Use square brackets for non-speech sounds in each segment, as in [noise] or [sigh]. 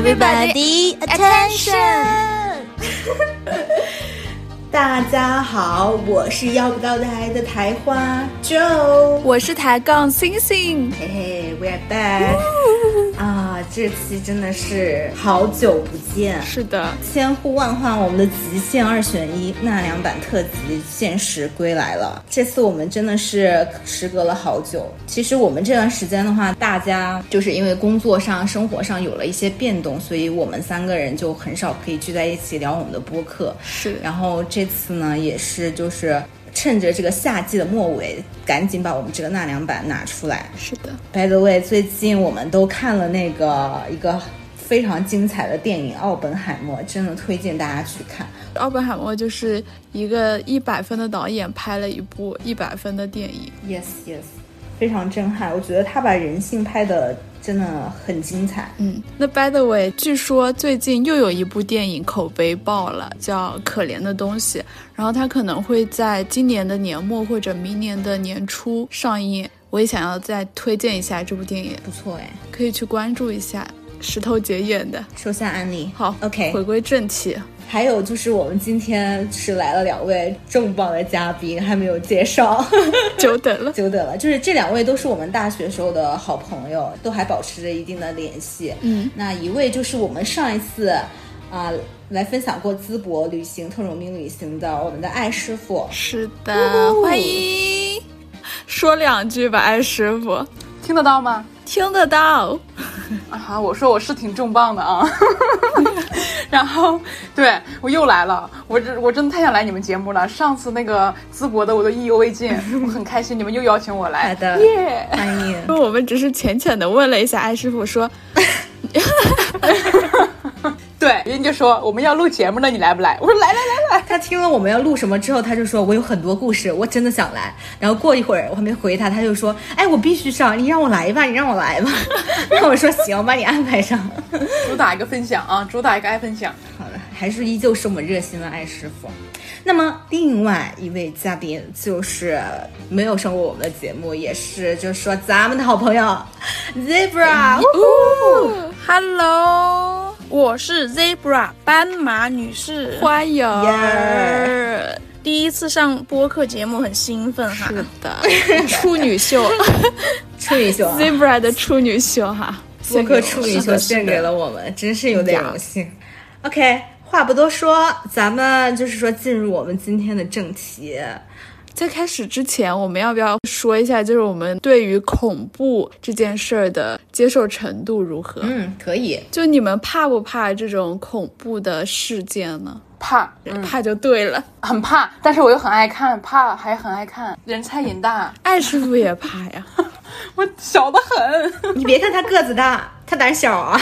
Everybody attention！[laughs] 大家好，我是要不到台的台花 Joe，我是抬杠星星，嘿嘿，We are back！啊，这期真的是好久不见，是的，千呼万唤，我们的极限二选一纳凉版特辑限时归来了。这次我们真的是时隔了好久。其实我们这段时间的话，大家就是因为工作上、生活上有了一些变动，所以我们三个人就很少可以聚在一起聊我们的播客。是，然后这次呢，也是就是趁着这个夏季的末尾，赶紧把我们这个纳凉版拿出来。是的，By the way，最近我们都看了那个一个非常精彩的电影《奥本海默》，真的推荐大家去看。奥本海默就是一个一百分的导演拍了一部一百分的电影。Yes, yes，非常震撼。我觉得他把人性拍的真的很精彩。嗯，那 By the way，据说最近又有一部电影口碑爆了，叫《可怜的东西》，然后它可能会在今年的年末或者明年的年初上映。我也想要再推荐一下这部电影，不错哎，可以去关注一下。石头姐演的，收下安利。好，OK，回归正题。还有就是我们今天是来了两位重磅的嘉宾，还没有介绍，[laughs] [laughs] 久等了，久等了。就是这两位都是我们大学时候的好朋友，都还保持着一定的联系。嗯，那一位就是我们上一次啊来分享过淄博旅行、特种兵旅行的我们的艾师傅。是的，欢迎。说两句吧，艾师傅，听得到吗？听得到。[laughs] 啊，我说我是挺重磅的啊。[laughs] 然后，对我又来了，我这我真的太想来你们节目了。上次那个淄博的我都意犹未尽，我很开心，你们又邀请我来。好的，耶，欢迎。[laughs] 我们只是浅浅的问了一下艾师傅，说。对，人家就说我们要录节目呢，你来不来？我说来来来来。他听了我们要录什么之后，他就说我有很多故事，我真的想来。然后过一会儿我还没回他，他就说，哎，我必须上，你让我来吧，你让我来吧。[laughs] 然后我说行，把你安排上。主打一个分享啊，主打一个爱分享。好的，还是依旧是我们热心的艾师傅。那么另外一位嘉宾就是没有上过我们的节目，也是就是说咱们的好朋友 Zebra。Hello，我是 Zebra 斑马女士，欢迎。第一次上播客节目，很兴奋哈。是的，处女秀，[laughs] 处女秀，Zebra 的处女秀哈，播客处女秀献给了我们，真是有点荣幸。OK。话不多说，咱们就是说进入我们今天的正题。在开始之前，我们要不要说一下，就是我们对于恐怖这件事儿的接受程度如何？嗯，可以。就你们怕不怕这种恐怖的事件呢？怕，怕就对了，很怕，但是我又很爱看，怕还很爱看。人菜瘾大，艾师傅也怕呀，[laughs] 我小的很。[laughs] 你别看他个子大，他胆小啊。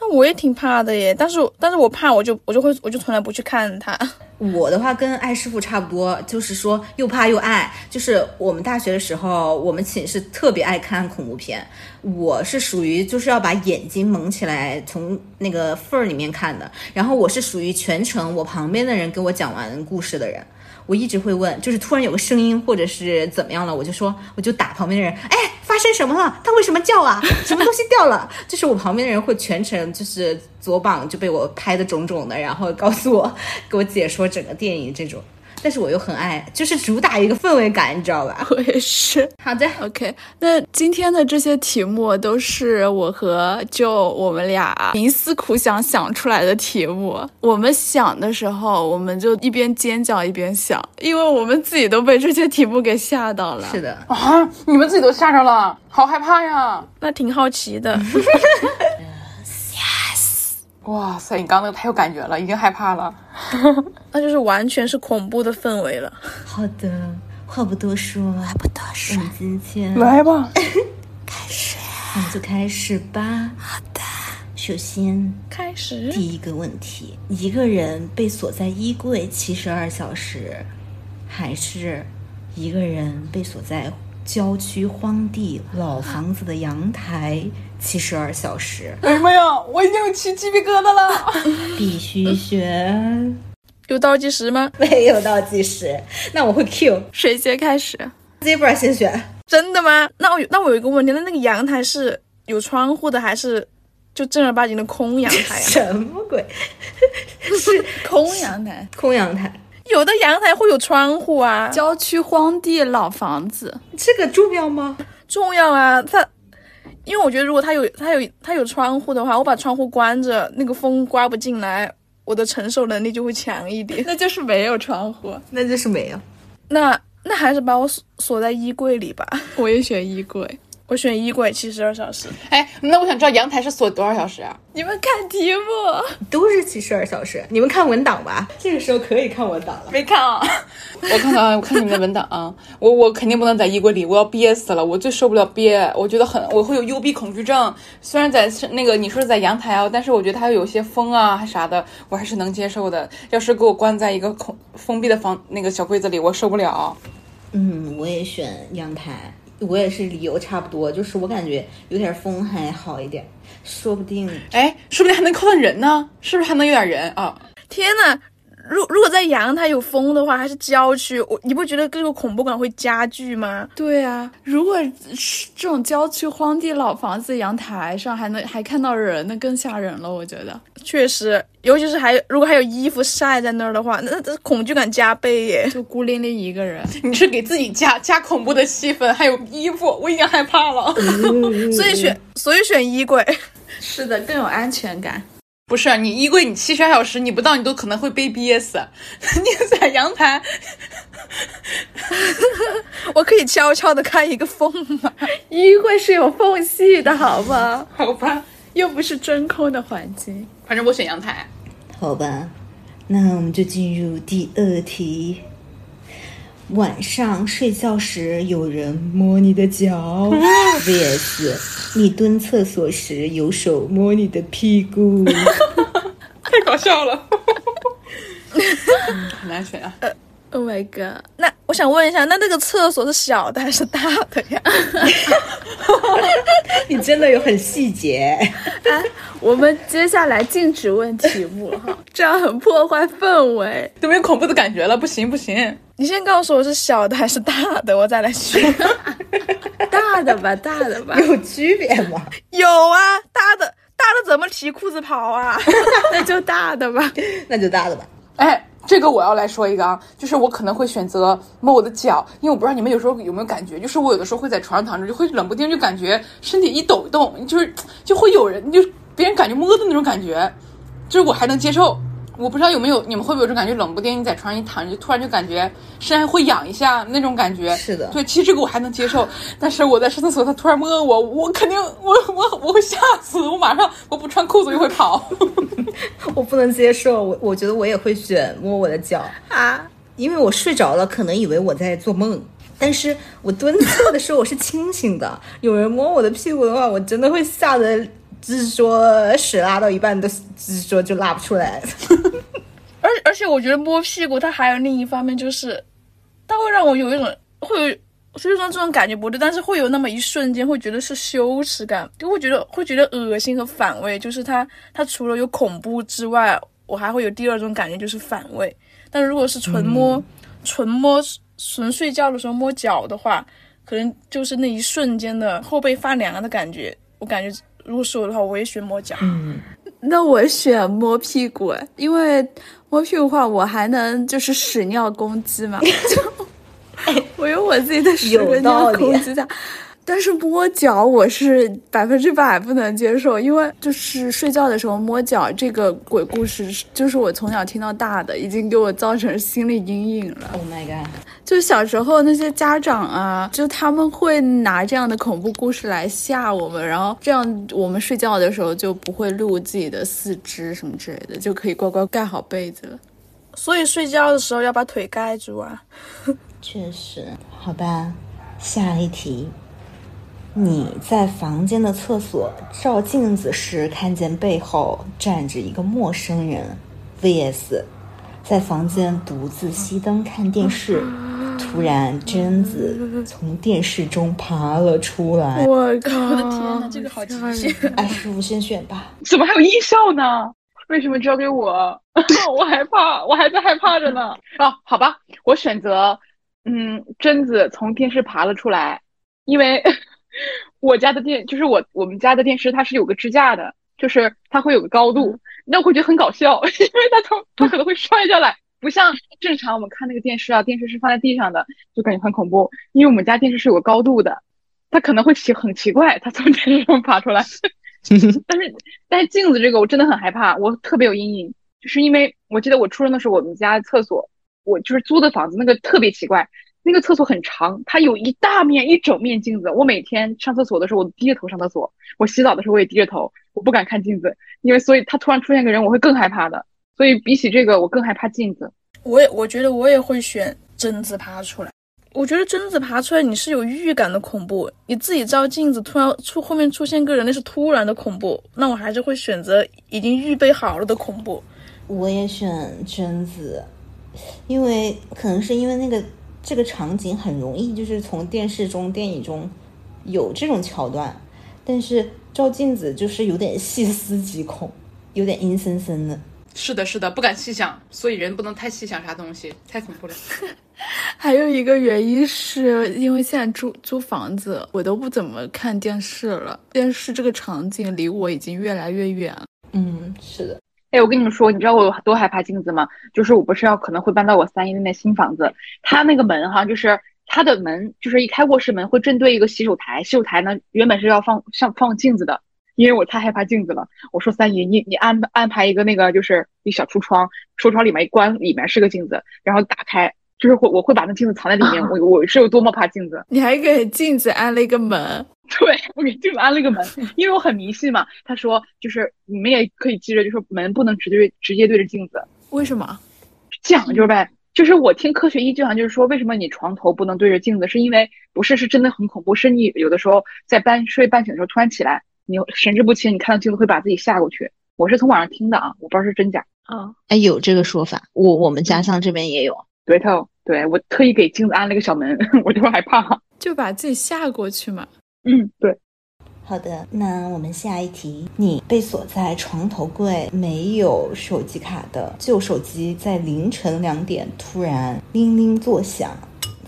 那我也挺怕的耶，但是但是我怕，我就我就会我就从来不去看它。我的话跟艾师傅差不多，就是说又怕又爱。就是我们大学的时候，我们寝室特别爱看恐怖片。我是属于就是要把眼睛蒙起来，从那个缝儿里面看的。然后我是属于全程我旁边的人给我讲完故事的人。我一直会问，就是突然有个声音或者是怎么样了，我就说我就打旁边的人，哎，发生什么了？他为什么叫啊？[laughs] 什么东西掉了？就是我旁边的人会全程就是左膀就被我拍的肿肿的，然后告诉我给我解说整个电影这种。但是我又很爱，就是主打一个氛围感，你知道吧？[laughs] 我也是。好的，OK。那今天的这些题目都是我和就我们俩冥思苦想想出来的题目。我们想的时候，我们就一边尖叫一边想，因为我们自己都被这些题目给吓到了。是的啊，你们自己都吓着了，好害怕呀！那挺好奇的。[laughs] 哇塞，你刚那个太有感觉了，已经害怕了。[laughs] 那就是完全是恐怖的氛围了。好的，话不多说，话不多说，我们今天来吧，[laughs] 开始，我们就开始吧。好的，首先开始第一个问题：一个人被锁在衣柜七十二小时，还是一个人被锁在郊区荒地老房子的阳台？七十二小时，为什么呀？我已经有起鸡皮疙瘩了。[laughs] 必须选，有倒计时吗？没有倒计时，那我会 Q 谁先开始？Zebra 先选。真的吗？那我那我有一个问题，那那个阳台是有窗户的还是就正儿八经的空阳台啊，[laughs] 什么鬼？是 [laughs] 空阳台，空阳台，有的阳台会有窗户啊，郊区荒地老房子，这个重要吗？重要啊，它。因为我觉得，如果它有它有它有窗户的话，我把窗户关着，那个风刮不进来，我的承受能力就会强一点。[laughs] 那就是没有窗户。那就是没有。那那还是把我锁锁在衣柜里吧。我也选衣柜。我选衣柜七十二小时。哎，那我想知道阳台是锁多少小时啊？你们看题目都是七十二小时。你们看文档吧，这个时候可以看文档了。没看啊？我看看啊，我看你们的文档啊。我我肯定不能在衣柜里，我要憋死了。我最受不了憋，我觉得很我会有幽闭恐惧症。虽然在那个你说是在阳台啊，但是我觉得它有些风啊还啥的，我还是能接受的。要是给我关在一个空封闭的房那个小柜子里，我受不了。嗯，我也选阳台。我也是理由差不多，就是我感觉有点风还好一点，说不定，哎，说不定还能靠上人呢，是不是还能有点人啊？天呐，如如果在阳台有风的话，还是郊区，我你不觉得这个恐怖感会加剧吗？对啊，如果是这种郊区荒地老房子阳台上还能还看到人，那更吓人了。我觉得确实，尤其是还如果还有衣服晒在那儿的话，那这恐惧感加倍耶。就孤零零一个人，[laughs] 你是给自己加加恐怖的气氛，还有衣服，我已经害怕了。[laughs] 所以选所以选衣柜，是的，更有安全感。不是你衣柜，你七十二小时你不到，你都可能会被憋死。[laughs] 你在阳台，[laughs] 我可以悄悄的开一个缝吗？[laughs] 衣柜是有缝隙的，好吗？好吧，又不是真空的环境。反正我选阳台。好吧，那我们就进入第二题。晚上睡觉时有人摸你的脚，[laughs] vs 你蹲厕所时有手摸你的屁股，[laughs] 太搞笑了，[laughs] 很难选啊。Oh my god！那我想问一下，那那个厕所是小的还是大的呀？[laughs] 你真的有很细节。[laughs] 哎，我们接下来禁止问题目哈，这样很破坏氛围，都没有恐怖的感觉了。不行不行，你先告诉我是小的还是大的，我再来选。[laughs] 大的吧，大的吧，有区别吗？有啊，大的大的怎么提裤子跑啊？那就大的吧，那就大的吧。哎。这个我要来说一个啊，就是我可能会选择摸我的脚，因为我不知道你们有时候有没有感觉，就是我有的时候会在床上躺着，就会冷不丁就感觉身体一抖动，就是就会有人就别人感觉摸的那种感觉，就是我还能接受。我不知道有没有你们会不会有这种感觉，冷不丁你在床上一躺着，就突然就感觉身上会痒一下那种感觉。是的，对，其实这个我还能接受，[laughs] 但是我在上厕所他突然摸我，我肯定我我我会吓死，我马上我不穿裤子就会跑。[laughs] 我不能接受，我我觉得我也会选摸我的脚啊，因为我睡着了，可能以为我在做梦，但是我蹲厕的时候我是清醒的，有人摸我的屁股的话，我真的会吓得。就是说屎拉到一半的，就是说就拉不出来。[laughs] 而而且我觉得摸屁股，它还有另一方面，就是它会让我有一种会有，所以说这种感觉不对，但是会有那么一瞬间会觉得是羞耻感，就会觉得会觉得恶心和反胃。就是它它除了有恐怖之外，我还会有第二种感觉，就是反胃。但如果是纯摸、纯摸、纯睡觉的时候摸脚的话，可能就是那一瞬间的后背发凉的感觉，我感觉。如果是我的话，我也选摸脚。嗯，那我选摸屁股，因为摸屁股的话，我还能就是屎尿攻击嘛，[laughs] 就我有我自己的屎尿攻击的。但是摸脚我是百分之百不能接受，因为就是睡觉的时候摸脚这个鬼故事，就是我从小听到大的，已经给我造成心理阴影了。Oh my god！就小时候那些家长啊，就他们会拿这样的恐怖故事来吓我们，然后这样我们睡觉的时候就不会露自己的四肢什么之类的，就可以乖乖盖好被子了。所以睡觉的时候要把腿盖住啊。[laughs] 确实，好吧，下一题。你在房间的厕所照镜子时，看见背后站着一个陌生人；vs 在房间独自熄灯看电视，突然贞子从电视中爬了出来。我靠！我的天哪，这个好极限！哎，师傅先选吧。怎么还有音效呢？为什么交给我？[laughs] 我害怕，我还在害怕着呢。哦，好吧，我选择，嗯，贞子从电视爬了出来，因为。我家的电就是我我们家的电视，它是有个支架的，就是它会有个高度，那我会觉得很搞笑，[laughs] 因为它从 [laughs] 它可能会摔下来，不像正常我们看那个电视啊，电视是放在地上的，就感觉很恐怖。因为我们家电视是有个高度的，它可能会奇很奇怪，它从电视上爬出来。[laughs] 但是但是镜子这个我真的很害怕，我特别有阴影，就是因为我记得我初中的时候，我们家厕所，我就是租的房子，那个特别奇怪。那个厕所很长，它有一大面一整面镜子。我每天上厕所的时候，我低着头上厕所；我洗澡的时候，我也低着头，我不敢看镜子，因为所以他突然出现个人，我会更害怕的。所以比起这个，我更害怕镜子。我也我觉得我也会选贞子爬出来。我觉得贞子爬出来，你是有预感的恐怖，你自己照镜子突然出后面出现个人，那是突然的恐怖。那我还是会选择已经预备好了的恐怖。我也选贞子，因为可能是因为那个。这个场景很容易就是从电视中、电影中有这种桥段，但是照镜子就是有点细思极恐，有点阴森森的。是的，是的，不敢细想，所以人不能太细想啥东西，太恐怖了。[laughs] 还有一个原因是因为现在租租房子，我都不怎么看电视了，电视这个场景离我已经越来越远。嗯，是的。哎，我跟你们说，你知道我多害怕镜子吗？就是我不是要可能会搬到我三姨那边新房子，他那个门哈，就是他的门，就是一开卧室门会正对一个洗手台，洗手台呢原本是要放上放镜子的，因为我太害怕镜子了。我说三姨，你你安安排一个那个就是一小橱窗，橱窗里面一关，里面是个镜子，然后打开。就是会，我会把那镜子藏在里面。[laughs] 我我是有多么怕镜子。你还给镜子安了一个门？[laughs] 对，我给镜子安了一个门，因为我很迷信嘛。他说，就是你们也可以记着，就是门不能直对直接对着镜子。为什么？讲究呗。就是我听科学依据好像就是说，为什么你床头不能对着镜子？是因为不是是真的很恐怖，是你有的时候在半睡半醒的时候突然起来，你神志不清，你看到镜子会把自己吓过去。我是从网上听的啊，我不知道是真假。啊，哎，有这个说法，我我们家乡这边也有。对头。对我特意给镜子安了个小门，[laughs] 我就害怕，就把自己吓过去嘛。嗯，对。好的，那我们下一题：你被锁在床头柜，没有手机卡的旧手机，在凌晨两点突然铃铃作响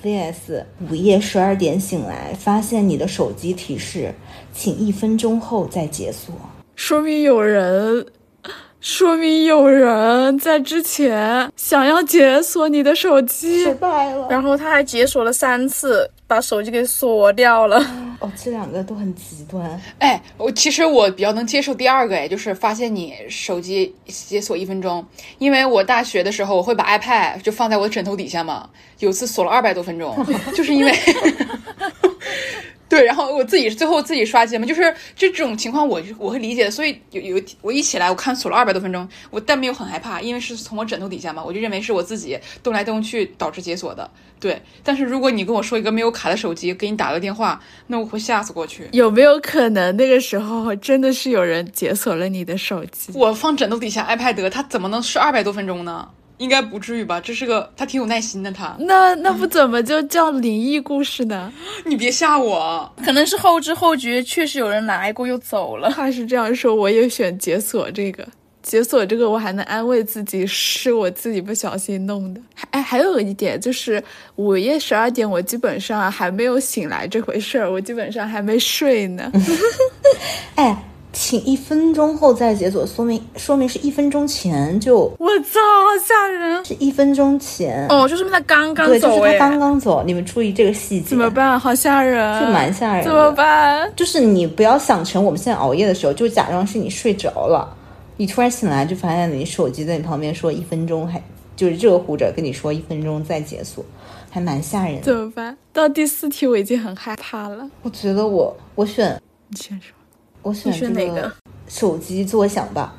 ；vs 午夜十二点醒来，发现你的手机提示，请一分钟后再解锁。说明有人。说明有人在之前想要解锁你的手机，失败了。然后他还解锁了三次，把手机给锁掉了。哦，这两个都很极端。哎，我其实我比较能接受第二个，哎，就是发现你手机解锁一分钟。因为我大学的时候，我会把 iPad 就放在我的枕头底下嘛，有次锁了二百多分钟，就是因为。对，然后我自己最后自己刷机嘛，就是这种情况我我会理解，所以有有我一起来我看锁了二百多分钟，我但没有很害怕，因为是从我枕头底下嘛，我就认为是我自己动来动去导致解锁的。对，但是如果你跟我说一个没有卡的手机给你打个电话，那我会吓死过去。有没有可能那个时候真的是有人解锁了你的手机？我放枕头底下 iPad，它怎么能是二百多分钟呢？应该不至于吧？这是个他挺有耐心的，他那那不怎么就叫灵异故事呢？[laughs] 你别吓我，可能是后知后觉，确实有人来过又走了。他是这样说，我也选解锁这个，解锁这个我还能安慰自己是我自己不小心弄的。哎，还有一点就是午夜十二点，我基本上还没有醒来这回事儿，我基本上还没睡呢。[laughs] 哎。请一分钟后再解锁，说明说明是一分钟前就我操，好吓人！是一分钟前哦，就说明他刚刚走，就是他刚刚走。你们注意这个细节，怎么办？好吓人，就蛮吓人。怎么办？就是你不要想成我们现在熬夜的时候，就假装是你睡着了，你突然醒来就发现你手机在你旁边说一分钟，还就是热乎着跟你说一分钟再解锁，还蛮吓人。怎么办？到第四题我已经很害怕了。我觉得我我选你先说。我选这个？手机作响吧，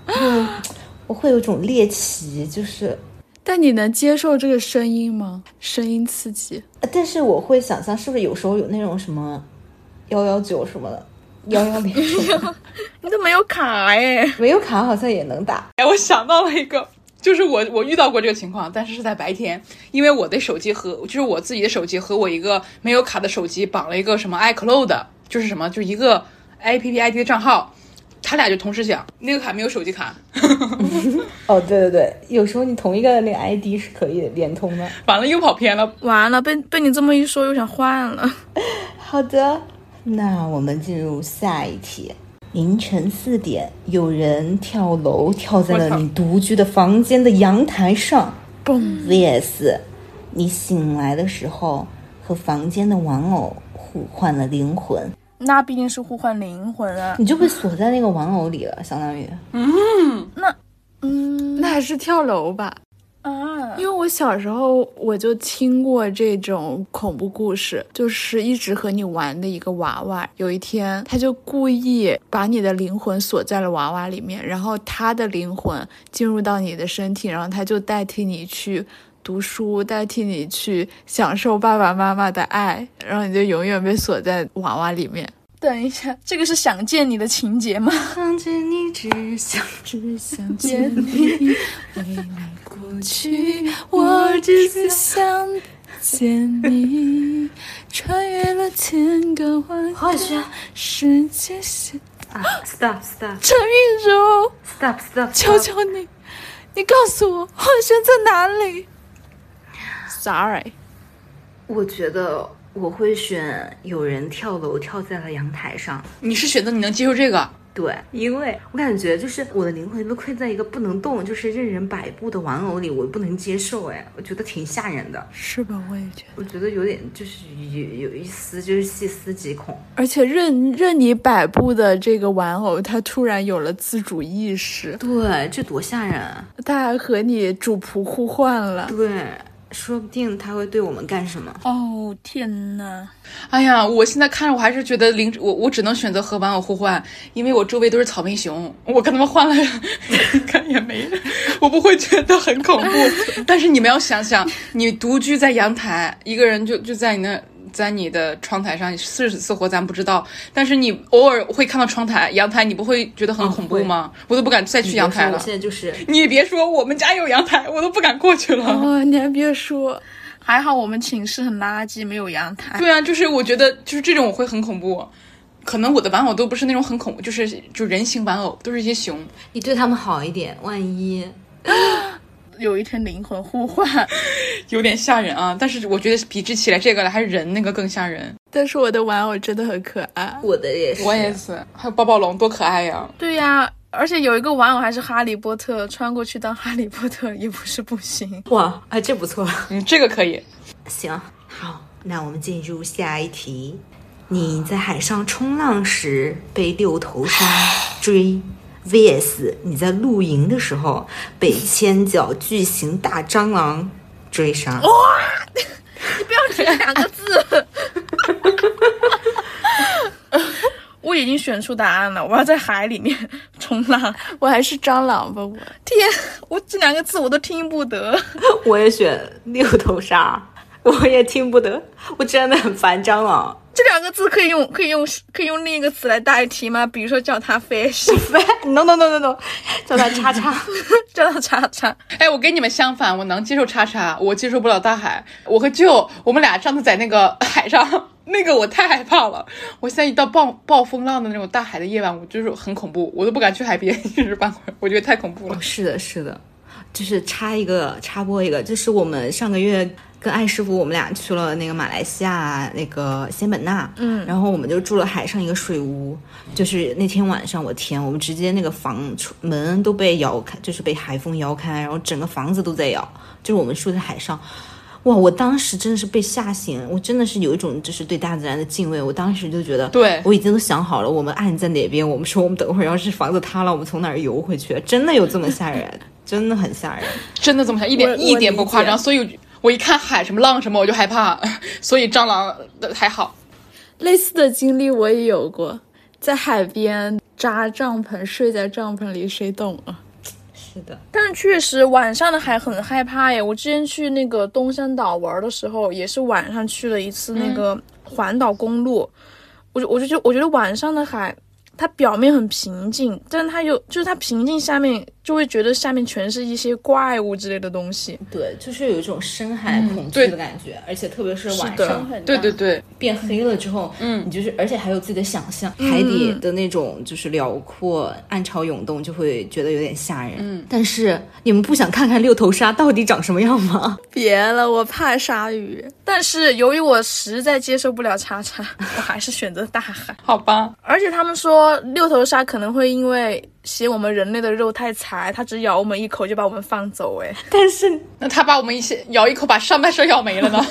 我会有种猎奇，就是。但你能接受这个声音吗？声音刺激。但是我会想象，是不是有时候有那种什么幺幺九什么的，幺幺零？[laughs] 你都没有卡哎，没有卡好像也能打。哎，我想到了一个，就是我我遇到过这个情况，但是是在白天，因为我的手机和就是我自己的手机和我一个没有卡的手机绑了一个什么 iCloud，就是什么，就一个。A P P I D 的账号，他俩就同时响。那个卡没有手机卡。[laughs] 哦，对对对，有时候你同一个那个 I D 是可以连通的。完了，又跑偏了。完了，被被你这么一说，又想换了。[laughs] 好的，那我们进入下一题。凌晨四点，有人跳楼跳在了你独居的房间的阳台上。嘣，VS，你醒来的时候和房间的玩偶互换了灵魂，那毕竟是互换灵魂啊。你就被锁在那个玩偶里了，相当于。嗯那嗯，那还是跳楼吧。啊，因为我小时候我就听过这种恐怖故事，就是一直和你玩的一个娃娃，有一天他就故意把你的灵魂锁在了娃娃里面，然后他的灵魂进入到你的身体，然后他就代替你去读书，代替你去享受爸爸妈妈的爱，然后你就永远被锁在娃娃里面。等一下，这个是想见你的情节吗？想见你，只想只想见你，未来过去，我只是想见你，穿越了千个万个世界线，啊！Stop stop 陈韵茹，stop stop，求求你，你告诉我，幻轩在哪里？Sorry，我觉得我会选有人跳楼跳在了阳台上。你是选择你能接受这个？对，因为我感觉就是我的灵魂被困在一个不能动，就是任人摆布的玩偶里，我不能接受。哎，我觉得挺吓人的，是吧？我也觉得，我觉得有点就是有有一丝就是细思极恐。而且任任你摆布的这个玩偶，它突然有了自主意识，对，这多吓人啊！它还和你主仆互换了。对，说不定他会对我们干什么。哦天哪！哎呀，我现在看着我还是觉得零，我我只能选择和玩偶互换，因为我周围都是草莓熊，我跟他们换了，应该也没人，[laughs] 我不会觉得很恐怖。[laughs] 但是你们要想想，你独居在阳台，一个人就就在你那。在你的窗台上，你是死是活咱不知道，但是你偶尔会看到窗台、阳台，你不会觉得很恐怖吗？我都不敢再去阳台了我现。在就是你也别说，我们家有阳台，我都不敢过去了。[laughs] 哦，你还别说，还好我们寝室很垃圾，没有阳台。对啊，就是我觉得就是这种我会很恐怖。可能我的玩偶都不是那种很恐怖，就是就人形玩偶，都是一些熊。你对他们好一点，万一 [laughs] 有一天灵魂互换，[laughs] 有点吓人啊。但是我觉得比之起来这个来，还是人那个更吓人。但是我的玩偶真的很可爱。我的也是，我也是，还有抱抱龙多可爱呀！对呀、而且有一个玩偶还是哈利波特，穿过去当哈利波特也不是不行。[laughs] 哇，哎，这不错。嗯，这个可以。行，好，那我们进入下一题。你在海上冲浪时被六头鲨 [sighs] 追，VS 你在露营的时候被千脚巨型大蟑螂追杀。哇！你不要提这两个字。[laughs] 我已经选出答案了，我要在海里面冲浪。我还是蟑螂吧，我天，我这两个字我都听不得。我也选六头鲨，我也听不得，我真的很烦蟑螂。这两个字可以用可以用可以用另一个词来代替吗？比如说叫他 fish，no no no no no，叫他叉叉。[laughs] 叫他叉叉。哎，我跟你们相反，我能接受叉叉，我接受不了大海。我和舅，我们俩上次在那个 [laughs] 海上，那个我太害怕了。我现在一到暴暴风浪的那种大海的夜晚，我就是很恐怖，我都不敢去海边一时半会儿，我觉得太恐怖了。是的，是的，就是插一个插播一个，就是我们上个月跟艾师傅我们俩去了那个马来西亚那个仙本那，嗯，然后我们就住了海上一个水屋，就是那天晚上，我天，我们直接那个房门都被摇开，就是被海风摇开，然后整个房子都在摇，就是我们住在海上。哇！我当时真的是被吓醒，我真的是有一种就是对大自然的敬畏。我当时就觉得，对我已经都想好了，我们岸在哪边。我们说我们等会儿要是房子塌了，我们从哪儿游回去？真的有这么吓人？真的很吓人。[laughs] 真的这么吓，一点一点不夸张。所以我一看海什么浪什么，我就害怕。所以蟑螂的还好。类似的经历我也有过，在海边扎帐篷，睡在帐篷里，谁懂啊？是的，但是确实晚上的海很害怕耶。我之前去那个东山岛玩的时候，也是晚上去了一次那个环岛公路。我就我就觉得我觉得晚上的海，它表面很平静，但是它有就是它平静下面就会觉得下面全是一些怪物之类的东西。对，就是有一种深海恐惧的感觉，而且特别是晚上很大对对对，变黑了之后，嗯，你就是，而且还有自己的想象，海底的那种就是辽阔、暗潮涌动，就会觉得有点吓人。嗯，但是你们不想看看六头鲨到底长什么样吗？[laughs] 别了，我怕鲨鱼。但是由于我实在接受不了叉叉，[laughs] 我还是选择大海。好吧，而且他们说六头鲨可能会因为嫌我们人类的肉太柴，它只咬我们一口就把我们放走。哎，[laughs] 但是那它把我们一些咬一口，把上半身咬没了呢？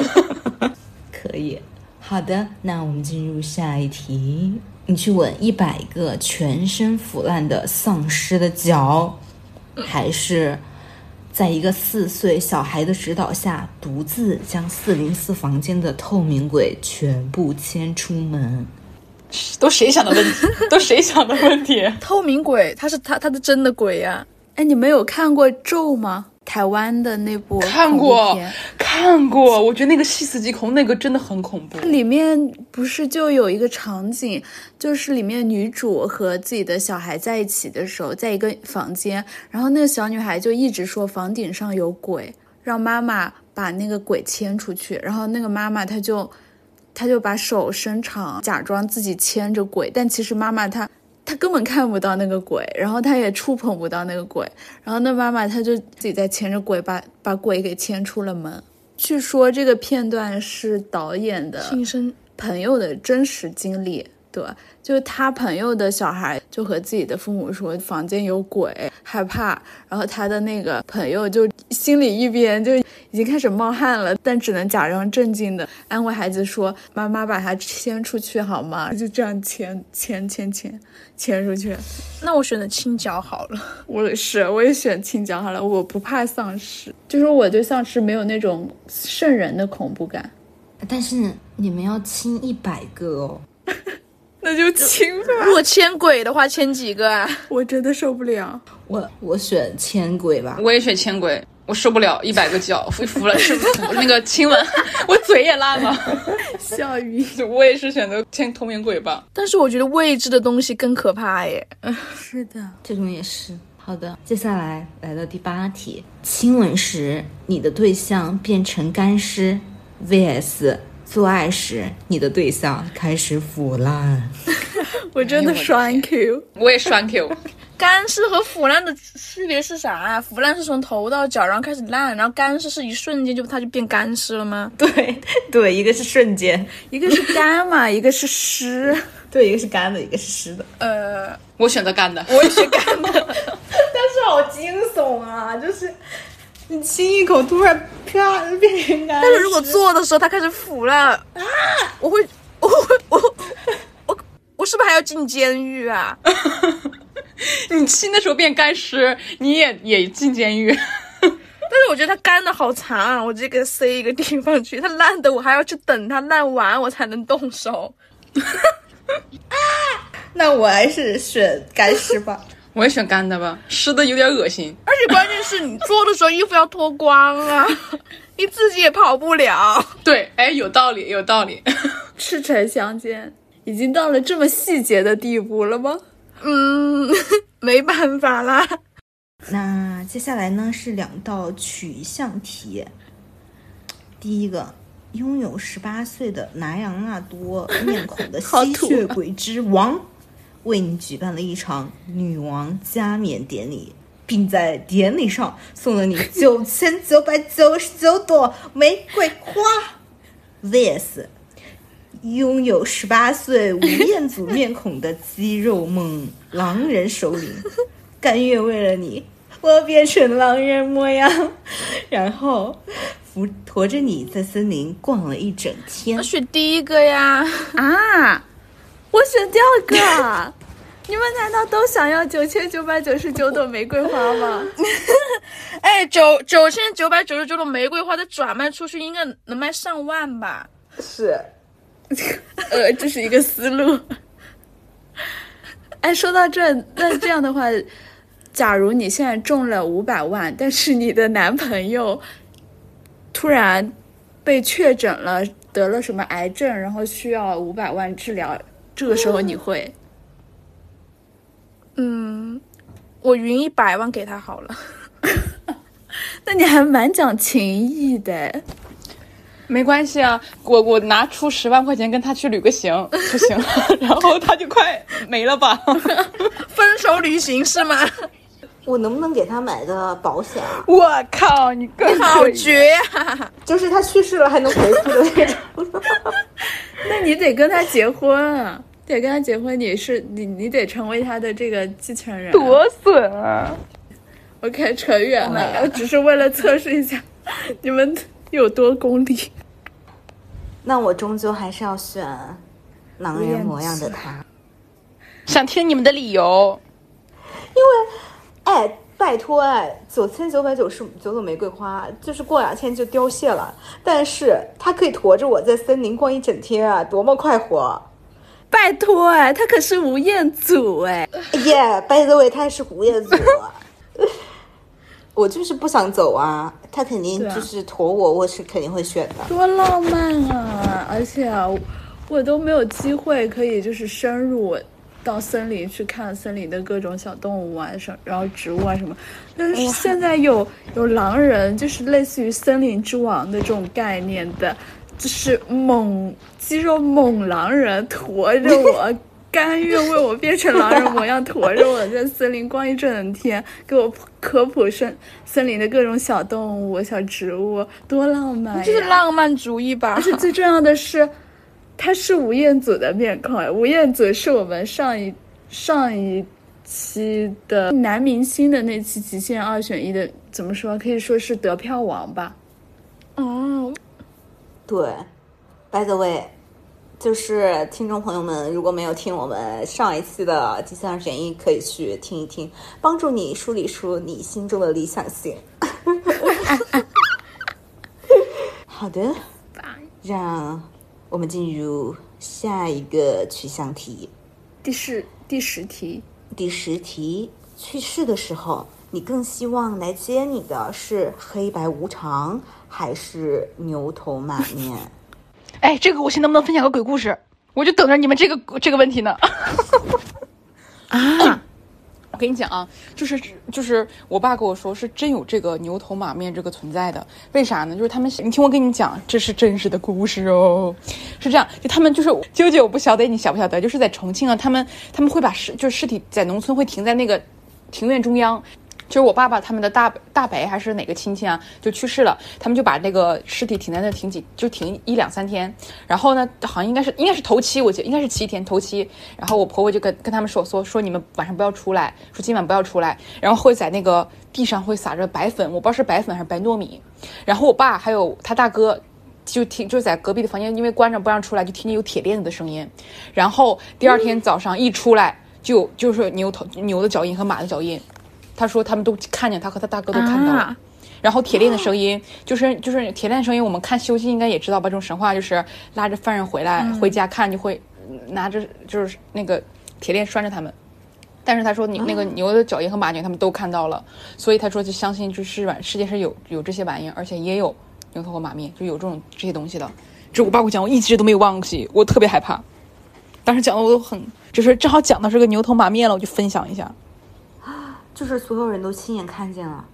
可以。好的，那我们进入下一题。你去吻一百个全身腐烂的丧尸的脚，还是在一个四岁小孩的指导下，独自将四零四房间的透明鬼全部牵出门？[laughs] 都谁想的问题？[laughs] 都谁想的问题？透明鬼，他是他他是真的鬼呀、哎，你们有看过《咒》吗？台湾的那部看过，看过，我觉得那个细思极恐，那个真的很恐怖。里面不是就有一个场景，就是里面女主和自己的小孩在一起的时候，在一个房间，然后那个小女孩就一直说房顶上有鬼，让妈妈把那个鬼牵出去，然后那个妈妈她就她就把手伸长，假装自己牵着鬼，但其实妈妈她。她根本看不到那个鬼，然后她也触碰不到那个鬼，然后那妈妈她就自己在牵着鬼把把鬼给牵出了门。据说这个片段是导演的亲身朋友的真实经历，对，就是他朋友的小孩就和自己的父母说房间有鬼，害怕，然后他的那个朋友就心里一边就已经开始冒汗了，但只能假装镇静的安慰孩子说：“妈妈把他牵出去好吗？”就这样牵牵牵牵牵出去。那我选择亲脚好了。[laughs] 我是我也选亲脚好了，我不怕丧尸，就是我对丧尸没有那种瘆人的恐怖感。但是你们要亲一百个哦。[laughs] 那就亲吧，如果牵鬼的话，牵几个啊？[laughs] 我真的受不了。我我选牵鬼吧。我也选牵鬼，我受不了一百个脚，服服了是服那个亲吻，[laughs] 我嘴也烂了。[laughs] 笑语我也是选择牵透明鬼吧。但是我觉得未知的东西更可怕耶。是的，这种也是好的。接下来来到第八题：亲吻时你的对象变成干尸，vs 做爱时你的对象开始腐烂。[laughs] 我真的双 Q。我也双 Q，[laughs] 干湿和腐烂的区别是啥啊？腐烂是从头到脚，然后开始烂，然后干湿是一瞬间就它就变干湿了吗？对对，一个是瞬间，一个是干嘛，[laughs] 一个是湿。对，一个是干的，一个是湿的。呃，我选择干的。我也是干的。但是好惊悚啊！就是你亲一口，突然啪变成干但是如果做的时候它开始腐烂啊，我会，[laughs] 我会，我我我是不是还要进监狱啊？[laughs] 你亲的时候变干尸，你也也进监狱。[laughs] 但是我觉得它干的好长啊，我直接给它塞一个地方去。它烂的我还要去等它烂完我才能动手。啊那我还是选干尸吧。我也选干的吧，湿的有点恶心。而且关键是你做的时候衣服要脱光啊，[laughs] 你自己也跑不了。对，哎，有道理，有道理。[laughs] 赤诚相见，已经到了这么细节的地步了吗？嗯，[laughs] 没办法啦。那接下来呢是两道取向题。第一个，拥有十八岁的莱昂纳多面孔的吸血鬼之王，为你举办了一场女王加冕典礼，并在典礼上送了你九千九百九十九朵玫瑰花。VS，[laughs] 拥有十八岁吴彦祖面孔的肌肉猛狼人首领，甘愿为了你，我变成狼人模样，然后扶驮着你在森林逛了一整天我。选第一个呀。啊，我选第二个。[laughs] 你们难道都想要九千九百九十九朵玫瑰花吗？[laughs] 哎，九九千九百九十九朵玫瑰花，再转卖出去应该能卖上万吧？是，[laughs] 呃，这是一个思路。哎，说到这，那这样的话，假如你现在中了五百万，但是你的男朋友突然被确诊了，得了什么癌症，然后需要五百万治疗，这个时候你会？嗯我匀一百万给他好了。[laughs] 那你还蛮讲情义的。没关系啊，我我拿出十万块钱跟他去旅个行就行了，[laughs] 然后他就快没了吧？[laughs] 分手旅行是吗？我能不能给他买个保险啊？我靠，你更好绝呀、[laughs] 就是他去世了还能回复的那种。[laughs] 那你得跟他结婚啊，得跟他结婚，你是你你得成为他的这个继承人。多损啊！OK，扯远了，我只是为了测试一下 [laughs] 你们有多功利。那我终究还是要选狼人模样的他，想听你们的理由。哎，拜托哎，九千九百九十九朵玫瑰花，就是过两天就凋谢了，但是它可以驮着我在森林逛一整天啊，多么快活！拜托哎，他可是吴彦祖哎，耶、拜 by the way，他是吴彦祖。我就是不想走啊，他肯定就是驮我，我是肯定会选的。多浪漫啊！而且啊，我都没有机会可以就是深入到森林去看森林的各种小动物啊，什然后植物啊什么。但是现在有有狼人，就是类似于森林之王的这种概念的，就是猛肌肉猛狼人驮着我。甘愿为我变成狼人模样，驮着我在森林逛一整天，给我科普森森林的各种小动物、小植物，多浪漫呀！这是浪漫主义吧而？且最重要的是，他是吴彦祖的面孔哎，吴彦祖是我们上一上一期的男明星的那期极限二选一的，怎么说？可以说是得票王吧。哦，对，by the way，就是听众朋友们，如果没有听我们上一期的《极限二选一》，可以去听一听，帮助你梳理出你心中的理想型。[laughs] 好的，让我们进入下一个取向题。第十第十题，第十题，去世的时候，你更希望来接你的是黑白无常，还是牛头马面？[laughs] 哎，这个我先能不能分享个鬼故事？我就等着你们这个这个问题呢。[laughs] 啊，我跟你讲啊，就是就是我爸跟我说，是真有这个牛头马面这个存在的。为啥呢？就是他们，你听我跟你讲，这是真实的故事哦。是这样，就他们就是纠结，我不晓得你晓不晓得，就是在重庆啊，他们他们会把尸就是尸体在农村会停在那个庭院中央。就是我爸爸他们的大大伯还是哪个亲戚啊，就去世了，他们就把那个尸体停在那停几就停一两三天，然后呢，好像应该是应该是头七，我记得应该是七天头七，然后我婆婆就跟跟他们说说说你们晚上不要出来，说今晚不要出来，然后会在那个地上会撒着白粉，我不知道是白粉还是白糯米，然后我爸还有他大哥。就听就在隔壁的房间，因为关着不让出来，就听见有铁链子的声音。然后第二天早上一出来，就就是牛头牛的脚印和马的脚印。他说他们都看见他和他大哥都看到了。啊然后铁链的声音，就是就是铁链的声音，我们看《西游记》应该也知道吧？这种神话就是拉着犯人回来、回家看，就会拿着就是那个铁链拴着他们。但是他说你那个牛的脚印和马脚印他们都看到了，所以他说就相信就是世世界上有有这些玩意儿，而且也有牛头和马面，就有这种这些东西的。这我爸给我讲，我一直都没有忘记，我特别害怕。当时讲的我都很，就是正好讲到这个牛头马面了，我就分享一下。就是所有人都亲眼看见了。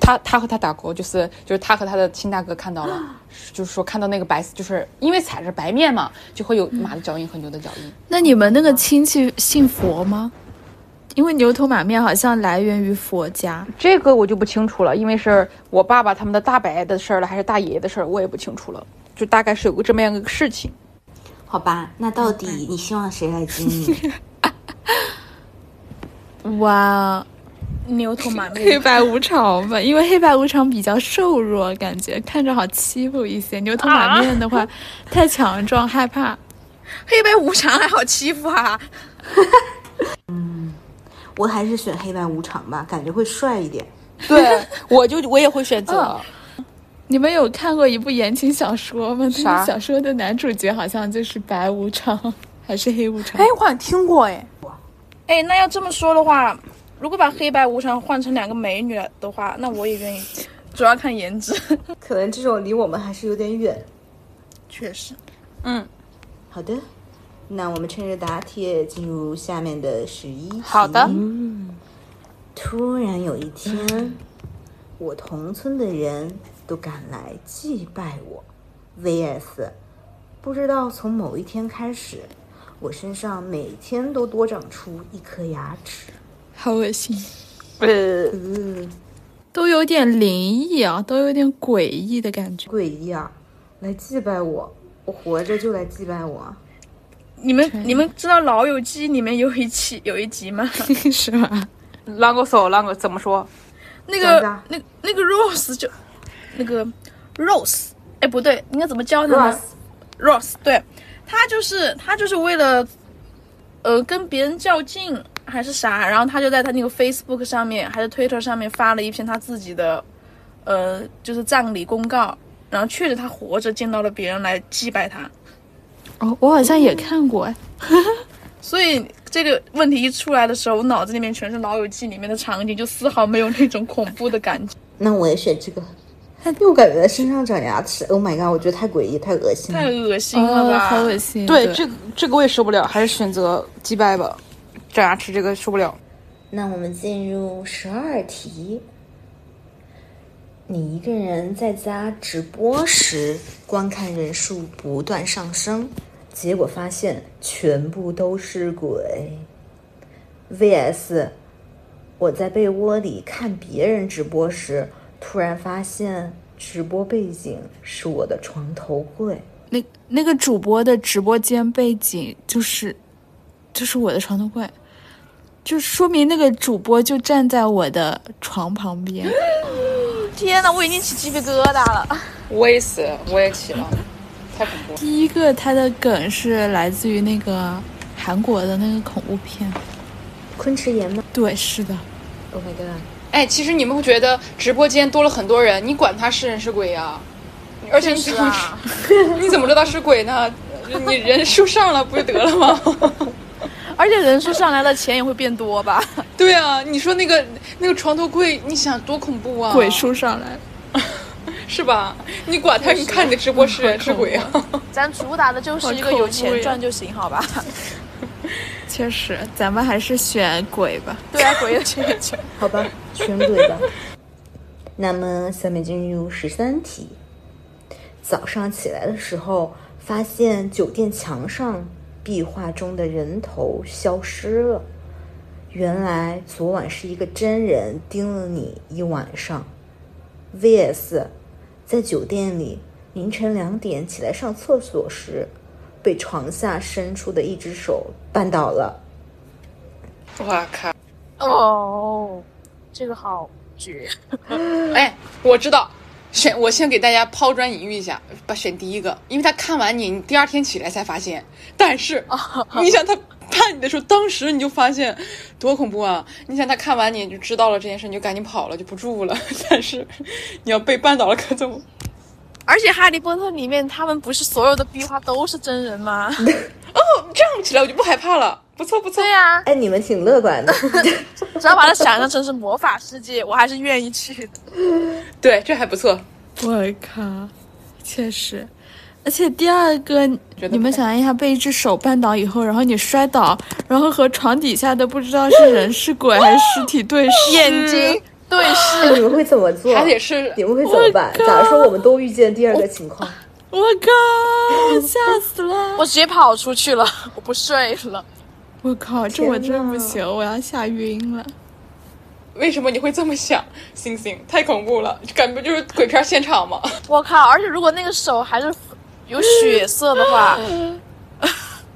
他他和他打过，就是就是他和他的亲大哥看到了，就是说看到那个白，就是因为踩着白面嘛，就会有马的脚印和牛的脚印。那你们那个亲戚信佛吗？因为牛头马面好像来源于佛家。这个我就不清楚了，因为是我爸爸他们的大伯的事儿了，还是大爷爷的事儿，我也不清楚了。就大概是有个这么样一个事情。好吧，那到底你希望谁来接你？[laughs] 哇，牛头马面黑，白无常吧，因为黑白无常比较瘦弱，感觉看着好欺负一些。牛头马面的话、太强壮，害怕。黑白无常还好欺负啊！[laughs] 我还是选黑白无常吧，感觉会帅一点。对，我就我也会选择。你们有看过一部言情小说吗？那啥个小说的男主角好像就是白无常，还是黑无常？哎，我好像听过哎。哎，那要这么说的话，如果把黑白无常换成两个美女的话，那我也愿意，主要看颜值。[laughs] 可能这种离我们还是有点远。确实，嗯，好的，那我们趁热打铁，进入下面的十一题。好的。突然有一天，我同村的人都赶来祭拜我。VS，不知道从某一天开始，我身上每天都多长出一颗牙齿。好恶心，都有点灵异啊，都有点诡异的感觉。诡异啊！来祭拜我，我活着就来祭拜我。你们你们知道《老友记》里面有一期有一集吗？[laughs] 是吗？啷个说啷个怎么说？那个那那个 Rose 就那个 Rose，哎不对，应该怎么教他呢 Ross，Rose，对他就是他就是为了呃跟别人较劲还是啥，然后他就在他那个 Facebook 上面还是 Twitter 上面发了一篇他自己的呃就是葬礼公告，然后确实他活着见到了别人来祭拜他，哦，我好像也看过哎。[laughs] 所以这个问题一出来的时候，我脑子里面全是《老友记》里面的场景，就丝毫没有那种恐怖的感觉，那我也选这个。[laughs] 又感觉在身上长牙齿，Oh my god！我觉得太诡异，太恶心太。恶心了吧？好恶心。对，这个这个我也受不了，还是选择击败吧。长牙齿这个受不了。那我们进入十二题。你一个人在家直播时，观看人数不断上升，结果发现全部都是鬼。VS，我在被窝里看别人直播时，突然发现直播背景是我的床头柜。那那个主播的直播间背景就是就是我的床头柜，就说明那个主播就站在我的床旁边。[gasps] 天哪，我已经起鸡皮疙瘩了。我也死，我也起了，太恐怖了。第一个他的梗是来自于那个韩国的那个恐怖片，昆池岩吗对，是的，？Oh my god！哎，其实你们会觉得直播间多了很多人，你管他是人是鬼呀、而且你怎么、啊，[laughs] 你怎么知道是鬼呢？你人数上了不就得了吗？[laughs] 而且人数上来了，钱也会变多吧？[laughs] 对啊，你说那个那个床头柜，你想多恐怖啊？鬼数上来了。[laughs] 是吧？你管他，你看你的直播是人是鬼啊？咱主打的就是一个有钱赚就行，好吧？[laughs] 确实，咱们还是选鬼吧。对啊，鬼有钱有钱。好吧，选鬼吧。那么，下面进入十三题。早上起来的时候，发现酒店墙上壁画中的人头消失了。原来昨晚是一个真人盯了你一晚上。VS，在酒店里凌晨两点起来上厕所时，被床下伸出的一只手绊倒了。我靠！哦，这个好绝。哎，我知道，选我先给大家抛砖引玉一下，把选第一个，因为他看完你，你第二天起来才发现。但是，你想他看你的时候，当时你就发现，多恐怖啊！你想他看完你，你就知道了这件事，你就赶紧跑了，就不住了。[laughs] 但是，你要被绊倒了，可怎么？而且《哈利波特》里面，他们不是所有的壁画都是真人吗？[laughs] 哦，这样起来我就不害怕了，不错不错。对呀、哎，你们挺乐观的。[laughs] 只要把它想象成是魔法世界，我还是愿意去的。对，这还不错。我靠，确实。而且第二个，你们想象一下，被一只手绊倒以后，然后你摔倒，然后和床底下的不知道是人是鬼还是尸体对视，[laughs] 眼睛对视，你们会怎么做？还得是你们会怎么办？假如说我们都遇见第二个情况，我靠，吓死了！[laughs] 我直接跑出去了，我不睡了。我靠，这我真不行，我要吓晕了。为什么你会这么想？星星太恐怖了，感觉就是鬼片现场嘛。[laughs] 我靠！而且如果那个手还是有血色的话，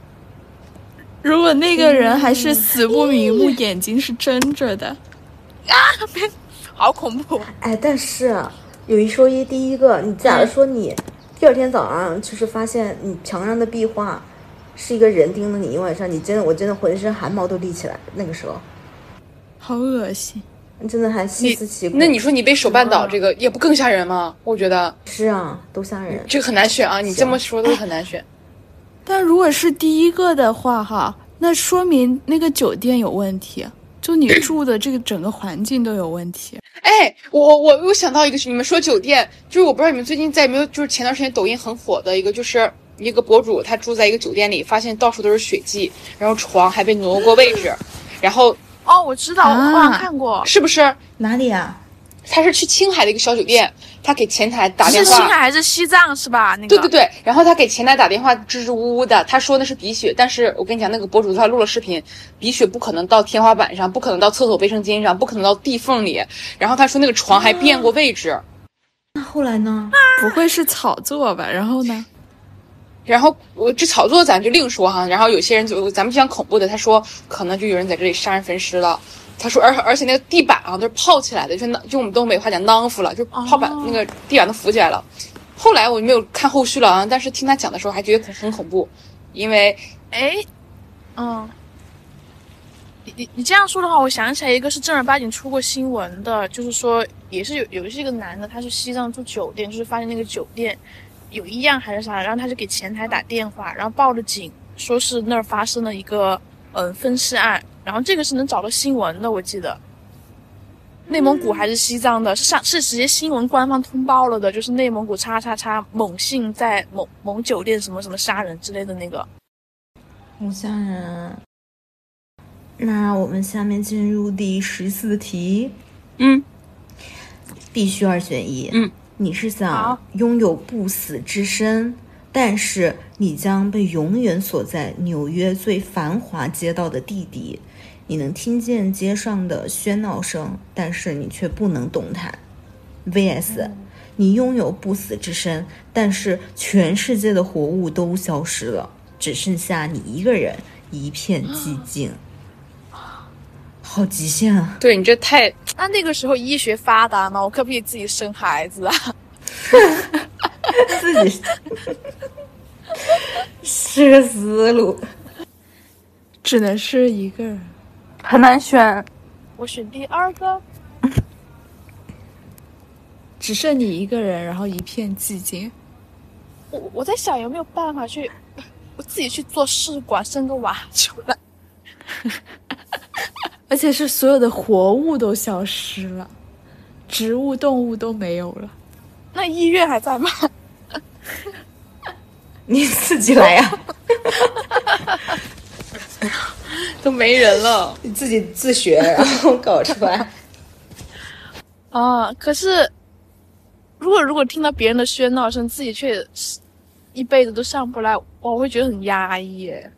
[laughs] 如果那个人还是死不瞑目，眼睛是睁着的，啊 [laughs] 好恐怖。哎，但是啊有一说一，第一个，你假如说你第二天早上就是发现你墙上的壁画是一个人盯着你一晚上，你真的，我真的浑身汗毛都立起来。那个时候，好恶心。真的还细思极恐。那你说你被手绊倒，这个也不更吓人吗？我觉得是啊，都吓人。这个很难选啊，你这么说都很难选。[laughs] 但如果是第一个的话，哈，那说明那个酒店有问题，就你住的这个整个环境都有问题。[laughs] 哎，我我我想到一个，你们说酒店，就是我不知道你们最近在没有，就是前段时间抖音很火的一个，就是一个博主，他住在一个酒店里，发现到处都是血迹，然后床还被挪过位置，[laughs] 然后哦，我知道，我啊好像看过，是不是？哪里啊？他是去青海的一个小酒店，他给前台打电是青。海还是西藏是吧？那个对对对，然后他给前台打电话，支支吾吾的，他说那是鼻血，但是我跟你讲，那个博主他录了视频，鼻血不可能到天花板上，不可能到厕所卫生巾上，不可能到地缝里，然后他说那个床还变过位置，那后来呢？不会是炒作吧？然后呢？然后我这炒作咱就另说哈，然后有些人就咱们讲恐怖的，他说可能就有人在这里杀人焚尸了。他说，而而且那个地板啊都是泡起来的，就那就我们东北话讲囔夫了，就泡板、那个地板都浮起来了。后来我就没有看后续了啊，但是听他讲的时候还觉得很很恐怖，因为哎，嗯，你你你这样说的话，我想起来一个是正儿八经出过新闻的，就是说也是有有是一个男的，他是西藏住酒店，就是发现那个酒店有异样还是啥，然后他就给前台打电话，然后报了警，说是那儿发生了一个嗯分尸案，然后这个是能找到新闻的，我记得。内蒙古还是西藏的，是上是直接新闻官方通报了的，就是内蒙古叉叉叉某姓在某某酒店什么什么杀人之类的那个。好吓人啊。那我们下面进入第十四题，嗯，必须二选一。嗯，你是想拥有不死之身，但是你将被永远锁在纽约最繁华街道的地底，你能听见街上的喧闹声，但是你却不能动弹。VS，你拥有不死之身，但是全世界的活物都消失了，只剩下你一个人，一片寂静。好极限啊！对你这太那那个时候医学发达吗？我可不可以自己生孩子啊？[laughs] 自己是个思路。只能是一个人。很难选。我选第二个。只剩你一个人，然后一片寂静。我我在想有没有办法去，我自己去做试管生个娃出来。[laughs] 而且是所有的活物都消失了，植物、动物都没有了。那医院还在吗？[laughs] 你自己来呀、[laughs] 都没人了。你自己自学，然后搞出来。[laughs] 啊，可是如果如果听到别人的喧闹声，自己却一辈子都上不来，我会觉得很压抑耶。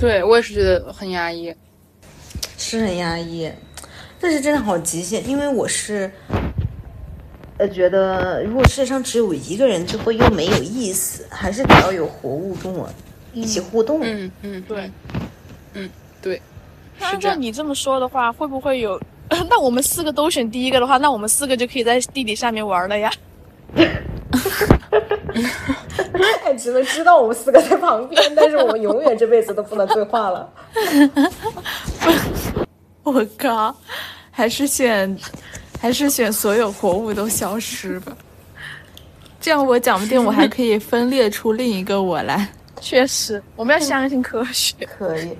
对我也是觉得很压抑。是很压抑，但是真的好极限，因为我是，呃，觉得如果世界上只有一个人，就会又没有意思，还是得要有活物跟我一起互动。嗯嗯，对，嗯，对。按照你这么说的话，会不会有？[laughs] 那我们四个都选第一个的话，那我们四个就可以在地底下面玩了呀。[laughs] [laughs] 哎，只能知道我们四个在旁边，但是我们永远这辈子都不能对话了。我靠，还是选，还是选所有活物都消失吧。这样我讲不定我还可以分裂出另一个我来。确实，我们要相信科学。可以，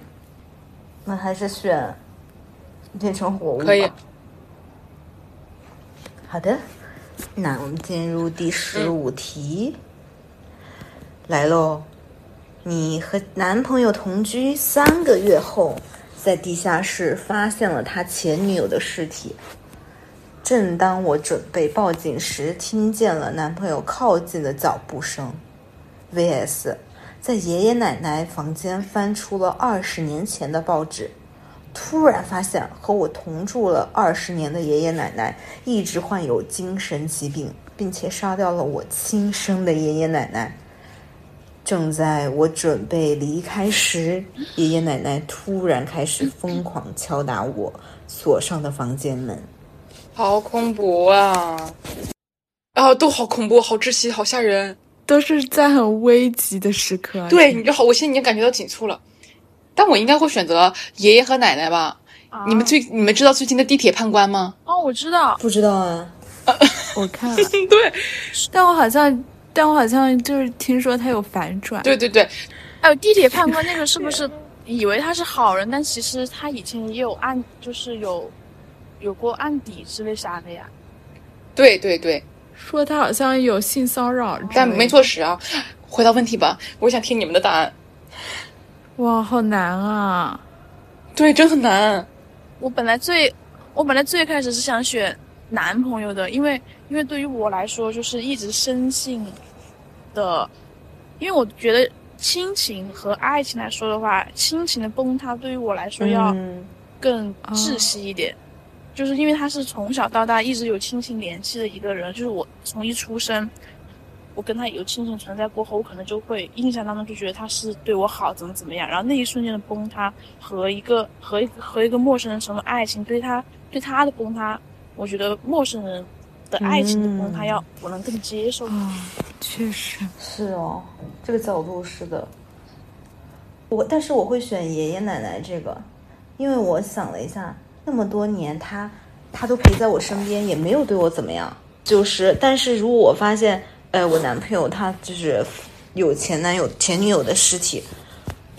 那还是选变成活物吧可以。好的，那我们进入第十五题，来喽。你和男朋友同居三个月后，在地下室发现了他前女友的尸体。正当我准备报警时，听见了男朋友靠近的脚步声。VS 在爷爷奶奶房间翻出了二十年前的报纸，突然发现和我同住了二十年的爷爷奶奶一直患有精神疾病，并且杀掉了我亲生的爷爷奶奶。正在我准备离开时，爷爷奶奶突然开始疯狂敲打我锁上的房间门。好恐怖啊！啊，都好恐怖，好窒息，好吓人。都是在很危急的时刻。对，你就好，我现在已经感觉到紧促了。但我应该会选择爷爷和奶奶吧？你们最你们知道最近的地铁判官吗？哦，我知道，不知道啊，[laughs] 我看了，对但我好像，但我好像就是听说他有反转。对对对，还有地铁判官那个是不是以为他是好人，但其实他以前也有案，就是有有过案底之类啥的呀？对对对，说他好像有性骚扰但没坐实啊。回答问题吧，我想听你们的答案。哇，好难啊！对，真很难。我本来最，我本来最开始是想选男朋友的，因为因为对于我来说，就是一直深信的，因为我觉得亲情和爱情来说的话，亲情的崩塌对于我来说要嗯更窒息一点，就是因为他是从小到大一直有亲情联系的一个人，就是我从一出生，我跟他有亲情存在过后，我可能就会印象当中就觉得他是对我好，怎么怎么样，然后那一瞬间的崩塌和一个和一个和一个陌生人成为爱情，对他对他的崩塌，我觉得陌生人的爱情的崩塌嗯要我能更接受。啊，确实，是哦，这个角度是的。我但是我会选爷爷奶奶这个，因为我想了一下，那么多年他他都陪在我身边，也没有对我怎么样。就是，但是如果我发现，呃，我男朋友他就是有前男友、前女友的尸体，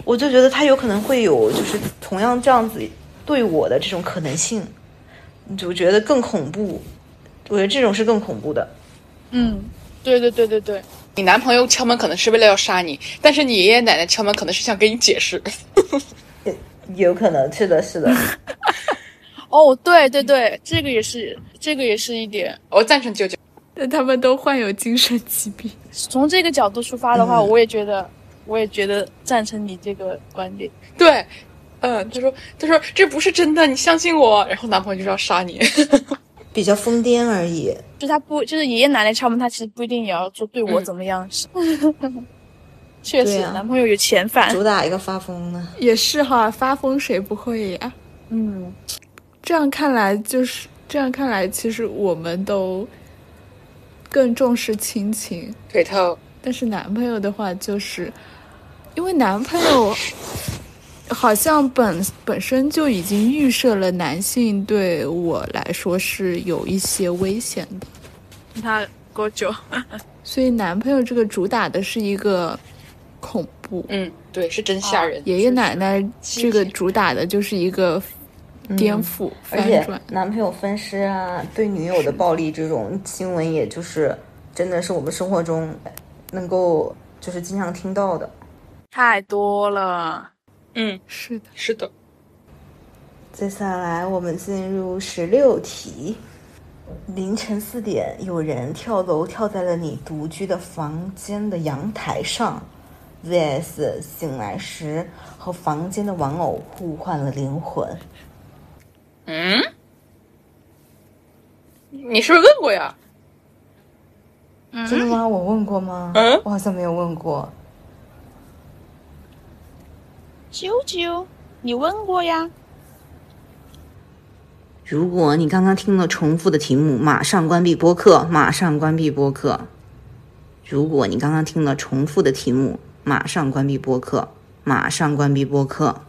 我就觉得他有可能会有就是同样这样子对我的这种可能性，就觉得更恐怖。我觉得这种是更恐怖的。嗯，对对对对对，你男朋友敲门可能是为了要杀你，但是你爷爷奶奶敲门可能是想跟你解释。有可能是的，是的。[laughs] 哦，对对对，这个也是，这个也是一点。我赞成舅舅。但他们都患有精神疾病。从这个角度出发的话，嗯我也觉得，我也觉得赞成你这个观点。对，嗯，他说他说这不是真的，你相信我。然后男朋友就是要杀你。[laughs] 比较疯癫而已。就他不，就是爷爷奶奶敲门，他其实不一定也要做对我怎么样。[laughs] 确实，啊男朋友有遣返。主打一个发疯呢。也是哈，发疯谁不会呀？嗯，这样看来，就是这样看来，其实我们都更重视亲情，对头，但是男朋友的话，就是因为男朋友好像本本身就已经预设了男性对我来说是有一些危险的，他多久？所以男朋友这个主打的是一个恐怖，嗯，对，是真吓人。爷爷奶奶这个主打的就是一个颠覆、而且。男朋友分尸啊，对女友的暴力这种新闻，也就是真的是我们生活中能够就是经常听到的。太多了。嗯，是的，是的。接下来我们进入十六题。凌晨四点，有人跳楼跳在了你独居的房间的阳台上，vs 醒来时和房间的玩偶互换了灵魂。嗯，你是不是问过呀？真的吗？我问过吗？嗯我好像没有问过。啾啾，你问过呀？如果你刚刚听了重复的题目，马上关闭播客，马上关闭播客。如果你刚刚听了重复的题目，马上关闭播客，马上关闭播客。